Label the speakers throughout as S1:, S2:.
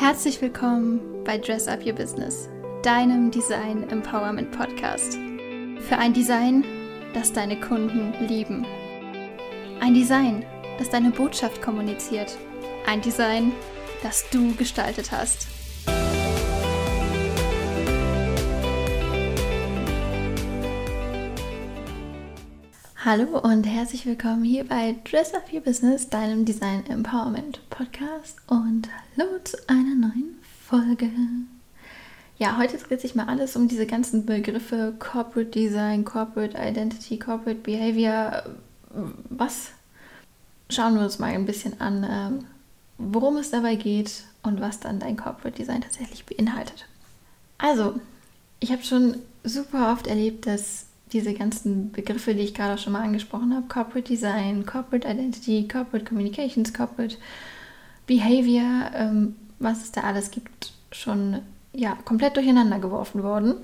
S1: Herzlich willkommen bei Dress Up Your Business, deinem Design Empowerment Podcast. Für ein Design, das deine Kunden lieben. Ein Design, das deine Botschaft kommuniziert. Ein Design, das du gestaltet hast. Hallo und herzlich willkommen hier bei Dress Up Your Business, deinem Design Empowerment Podcast und hallo zu einer neuen Folge. Ja, heute dreht sich mal alles um diese ganzen Begriffe Corporate Design, Corporate Identity, Corporate Behavior. Was? Schauen wir uns mal ein bisschen an, ähm, worum es dabei geht und was dann dein Corporate Design tatsächlich beinhaltet. Also, ich habe schon super oft erlebt, dass diese ganzen Begriffe, die ich gerade schon mal angesprochen habe, Corporate Design, Corporate Identity, Corporate Communications, Corporate Behavior, ähm, was es da alles gibt, schon ja, komplett durcheinander geworfen worden.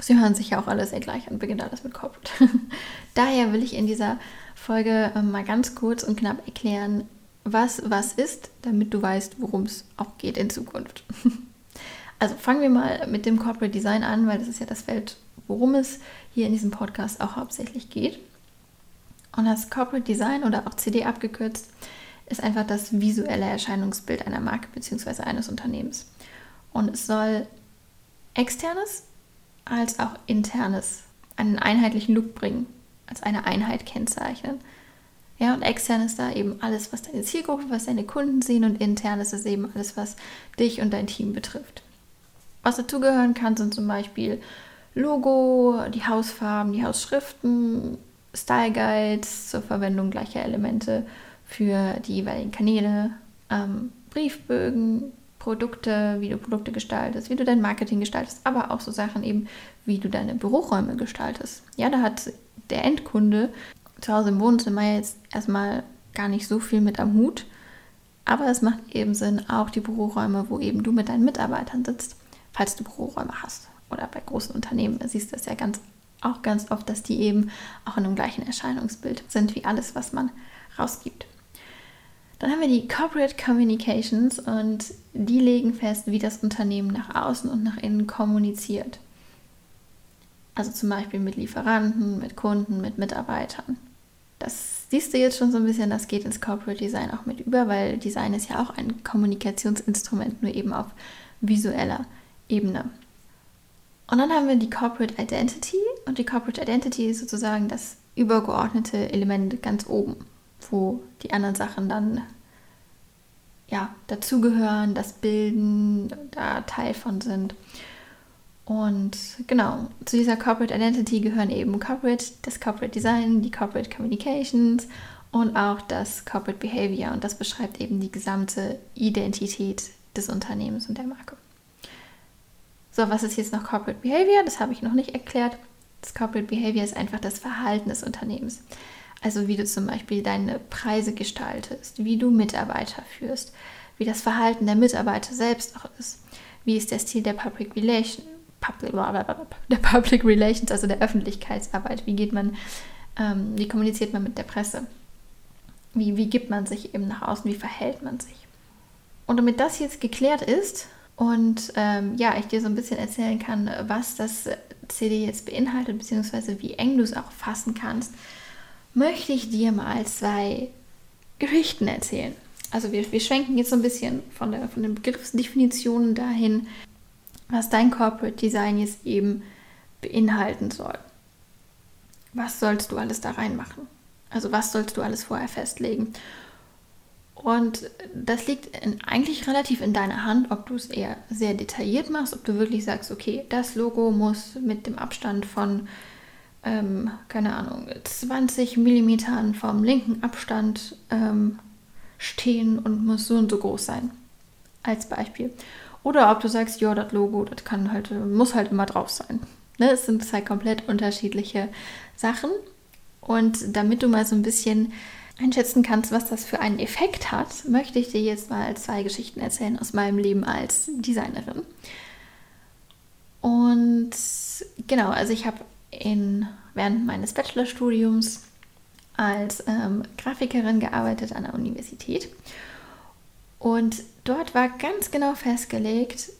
S1: Sie hören sich ja auch alle sehr gleich an, beginnt alles mit Corporate. Daher will ich in dieser Folge ähm, mal ganz kurz und knapp erklären, was was ist, damit du weißt, worum es auch geht in Zukunft. Also fangen wir mal mit dem Corporate Design an, weil das ist ja das Feld, worum es hier in diesem Podcast auch hauptsächlich geht. Und das Corporate Design oder auch CD abgekürzt ist einfach das visuelle Erscheinungsbild einer Marke bzw. eines Unternehmens. Und es soll externes als auch internes einen einheitlichen Look bringen, als eine Einheit kennzeichnen. Ja, und extern ist da eben alles, was deine Zielgruppe, was deine Kunden sehen und intern ist es eben alles, was dich und dein Team betrifft. Was dazugehören kann, sind zum Beispiel Logo, die Hausfarben, die Hausschriften, Style Guides zur Verwendung gleicher Elemente für die jeweiligen Kanäle, ähm, Briefbögen, Produkte, wie du Produkte gestaltest, wie du dein Marketing gestaltest, aber auch so Sachen eben, wie du deine Büroräume gestaltest. Ja, da hat der Endkunde zu Hause im Wohnzimmer jetzt erstmal gar nicht so viel mit am Hut, aber es macht eben Sinn, auch die Büroräume, wo eben du mit deinen Mitarbeitern sitzt, falls du Büroräume hast. Oder bei großen Unternehmen siehst du es ja ganz, auch ganz oft, dass die eben auch in dem gleichen Erscheinungsbild sind wie alles, was man rausgibt. Dann haben wir die Corporate Communications und die legen fest, wie das Unternehmen nach außen und nach innen kommuniziert. Also zum Beispiel mit Lieferanten, mit Kunden, mit Mitarbeitern. Das siehst du jetzt schon so ein bisschen, das geht ins Corporate Design auch mit über, weil Design ist ja auch ein Kommunikationsinstrument, nur eben auf visueller Ebene. Und dann haben wir die Corporate Identity und die Corporate Identity ist sozusagen das übergeordnete Element ganz oben, wo die anderen Sachen dann ja, dazugehören, das bilden, da Teil von sind. Und genau, zu dieser Corporate Identity gehören eben Corporate, das Corporate Design, die Corporate Communications und auch das Corporate Behavior. Und das beschreibt eben die gesamte Identität des Unternehmens und der Marke. So, was ist jetzt noch Corporate Behavior? Das habe ich noch nicht erklärt. Das Corporate Behavior ist einfach das Verhalten des Unternehmens. Also wie du zum Beispiel deine Preise gestaltest, wie du Mitarbeiter führst, wie das Verhalten der Mitarbeiter selbst auch ist. Wie ist der Stil der Public Relations, Public, der Public Relations, also der Öffentlichkeitsarbeit? Wie geht man, ähm, wie kommuniziert man mit der Presse? Wie, wie gibt man sich eben nach außen? Wie verhält man sich? Und damit das jetzt geklärt ist, und ähm, ja, ich dir so ein bisschen erzählen kann, was das CD jetzt beinhaltet, beziehungsweise wie eng du es auch fassen kannst, möchte ich dir mal zwei Geschichten erzählen. Also wir, wir schwenken jetzt so ein bisschen von, der, von den Begriffsdefinitionen dahin, was dein Corporate Design jetzt eben beinhalten soll. Was sollst du alles da reinmachen? Also was sollst du alles vorher festlegen? Und das liegt in, eigentlich relativ in deiner Hand, ob du es eher sehr detailliert machst, ob du wirklich sagst, okay, das Logo muss mit dem Abstand von, ähm, keine Ahnung, 20 Millimetern vom linken Abstand ähm, stehen und muss so und so groß sein. Als Beispiel. Oder ob du sagst, ja, das Logo, das kann halt, muss halt immer drauf sein. Ne? Es sind zwei komplett unterschiedliche Sachen. Und damit du mal so ein bisschen einschätzen kannst, was das für einen Effekt hat, möchte ich dir jetzt mal zwei Geschichten erzählen aus meinem Leben als Designerin. Und genau, also ich habe während meines Bachelorstudiums als ähm, Grafikerin gearbeitet an der Universität. Und dort war ganz genau festgelegt,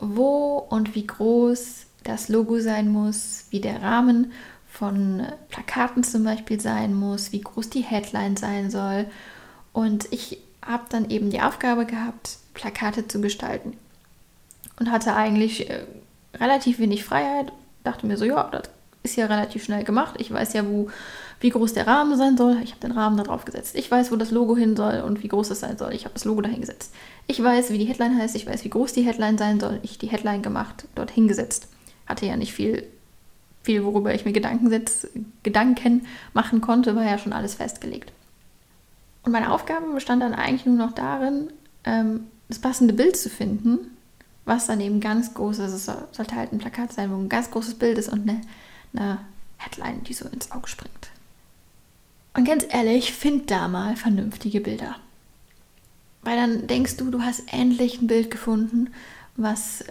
S1: wo und wie groß das Logo sein muss, wie der Rahmen von Plakaten zum Beispiel sein muss, wie groß die Headline sein soll. Und ich habe dann eben die Aufgabe gehabt, Plakate zu gestalten. Und hatte eigentlich äh, relativ wenig Freiheit. Dachte mir so, ja, das ist ja relativ schnell gemacht. Ich weiß ja, wo, wie groß der Rahmen sein soll. Ich habe den Rahmen da drauf gesetzt. Ich weiß, wo das Logo hin soll und wie groß es sein soll. Ich habe das Logo dahin gesetzt. Ich weiß, wie die Headline heißt. Ich weiß, wie groß die Headline sein soll. Ich die Headline gemacht, dort hingesetzt. Hatte ja nicht viel, viel worüber ich mir Gedanken, setz, Gedanken machen konnte, war ja schon alles festgelegt. Und meine Aufgabe bestand dann eigentlich nur noch darin, ähm, das passende Bild zu finden, was dann eben ganz groß ist. Es sollte halt ein Plakat sein, wo ein ganz großes Bild ist und eine, eine Headline, die so ins Auge springt. Und ganz ehrlich, find da mal vernünftige Bilder. Weil dann denkst du, du hast endlich ein Bild gefunden, was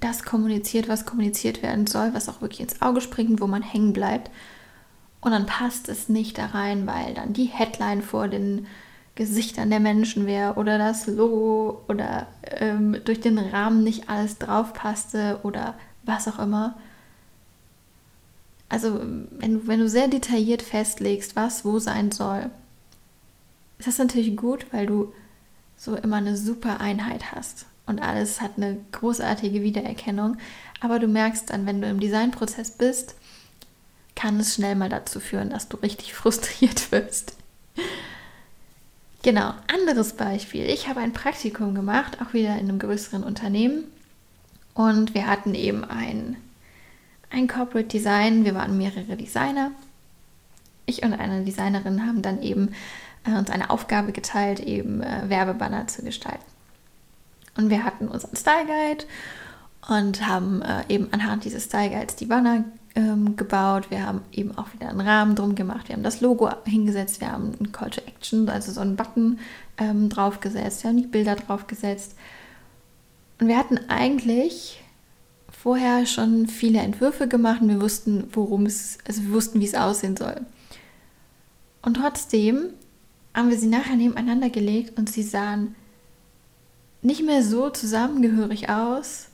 S1: das kommuniziert, was kommuniziert werden soll, was auch wirklich ins Auge springt, wo man hängen bleibt. Und dann passt es nicht da rein, weil dann die Headline vor den Gesichtern der Menschen wäre oder das Logo oder ähm, durch den Rahmen nicht alles drauf passte oder was auch immer. Also wenn wenn du sehr detailliert festlegst, was wo sein soll, ist das natürlich gut, weil du so immer eine super Einheit hast und alles hat eine großartige Wiedererkennung. Aber du merkst dann, wenn du im Designprozess bist, kann es schnell mal dazu führen, dass du richtig frustriert wirst. Genau, anderes Beispiel. Ich habe ein Praktikum gemacht, auch wieder in einem größeren Unternehmen. Und wir hatten eben ein, ein Corporate Design. Wir waren mehrere Designer. Ich und eine Designerin haben dann eben äh, uns eine Aufgabe geteilt, eben äh, Werbebanner zu gestalten. Und wir hatten unseren Style Guide und haben äh, eben anhand dieses Style Guides die Banner ähm, gebaut. Wir haben eben auch wieder einen Rahmen drum gemacht. Wir haben das Logo hingesetzt. Wir haben einen Call to Action, also so einen Button ähm, draufgesetzt. Wir haben die Bilder draufgesetzt. Und wir hatten eigentlich vorher schon viele Entwürfe gemacht und wir wussten, worum es, also wir wussten, wie es aussehen soll. Und trotzdem haben wir sie nachher nebeneinander gelegt und sie sahen nicht mehr so zusammengehörig aus,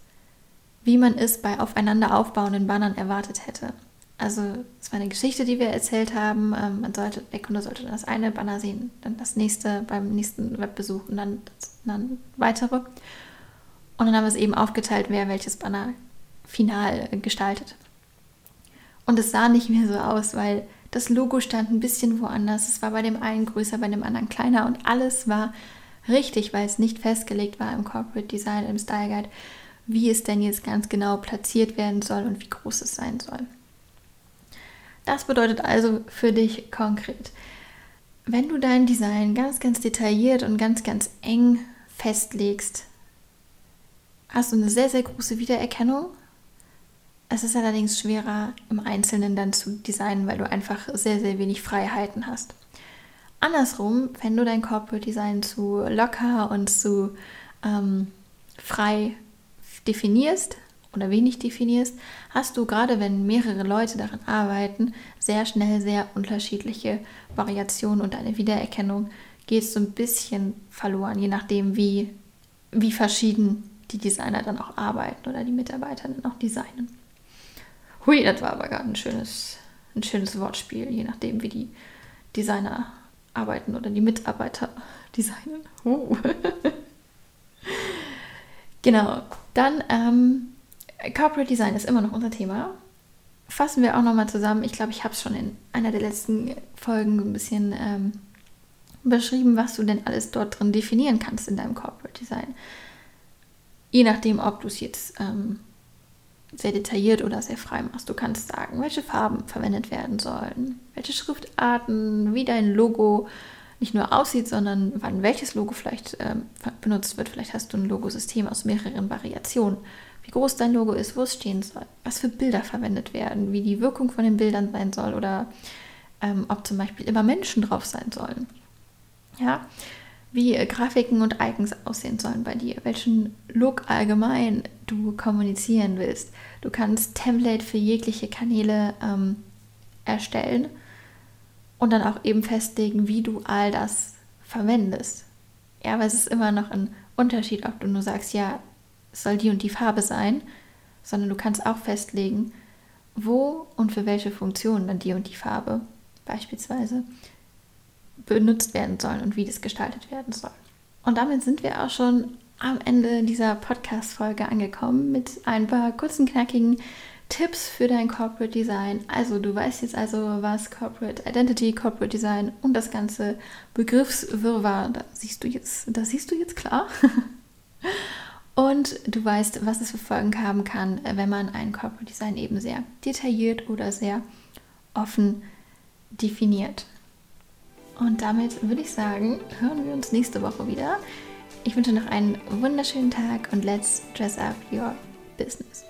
S1: wie man es bei aufeinander aufbauenden Bannern erwartet hätte. Also es war eine Geschichte, die wir erzählt haben. Ähm, man sollte, der Kunde sollte dann das eine Banner sehen, dann das nächste beim nächsten Webbesuch und dann, dann weitere. Und dann haben wir es eben aufgeteilt, wer welches Banner final gestaltet. Und es sah nicht mehr so aus, weil das Logo stand ein bisschen woanders. Es war bei dem einen größer, bei dem anderen kleiner und alles war richtig, weil es nicht festgelegt war im Corporate Design, im Style Guide, wie es denn jetzt ganz genau platziert werden soll und wie groß es sein soll. Das bedeutet also für dich konkret, wenn du dein Design ganz, ganz detailliert und ganz, ganz eng festlegst, hast du eine sehr, sehr große Wiedererkennung. Es ist allerdings schwerer im Einzelnen dann zu designen, weil du einfach sehr, sehr wenig Freiheiten hast. Andersrum, wenn du dein Corporate Design zu locker und zu ähm, frei definierst oder wenig definierst, hast du gerade wenn mehrere Leute daran arbeiten, sehr schnell sehr unterschiedliche Variationen und eine Wiedererkennung geht so ein bisschen verloren, je nachdem, wie, wie verschieden die Designer dann auch arbeiten oder die Mitarbeiter dann auch designen. Hui, das war aber gerade ein schönes, ein schönes Wortspiel, je nachdem, wie die Designer arbeiten oder die Mitarbeiter designen. Oh. genau, dann ähm, Corporate Design ist immer noch unser Thema. Fassen wir auch nochmal zusammen. Ich glaube, ich habe es schon in einer der letzten Folgen ein bisschen ähm, beschrieben, was du denn alles dort drin definieren kannst in deinem Corporate Design. Je nachdem, ob du es jetzt ähm, sehr detailliert oder sehr frei machst. Du kannst sagen, welche Farben verwendet werden sollen, welche Schriftarten, wie dein Logo nicht nur aussieht, sondern wann welches Logo vielleicht ähm, benutzt wird. Vielleicht hast du ein Logosystem aus mehreren Variationen. Wie groß dein Logo ist, wo es stehen soll, was für Bilder verwendet werden, wie die Wirkung von den Bildern sein soll oder ähm, ob zum Beispiel immer Menschen drauf sein sollen. Ja, wie äh, Grafiken und Icons aussehen sollen bei dir, welchen Look allgemein du kommunizieren willst. Du kannst Template für jegliche Kanäle ähm, erstellen und dann auch eben festlegen, wie du all das verwendest. Ja, aber es ist immer noch ein Unterschied, ob du nur sagst, ja, es soll die und die Farbe sein, sondern du kannst auch festlegen, wo und für welche Funktion dann die und die Farbe beispielsweise benutzt werden soll und wie das gestaltet werden soll. Und damit sind wir auch schon am Ende dieser Podcast-Folge angekommen mit ein paar kurzen, knackigen Tipps für dein Corporate Design. Also du weißt jetzt also, was Corporate Identity, Corporate Design und das ganze Begriffswirrwarr, da siehst du jetzt, das siehst du jetzt klar. und du weißt, was es für Folgen haben kann, wenn man ein Corporate Design eben sehr detailliert oder sehr offen definiert. Und damit würde ich sagen, hören wir uns nächste Woche wieder. Ich wünsche noch einen wunderschönen Tag und let's dress up your business.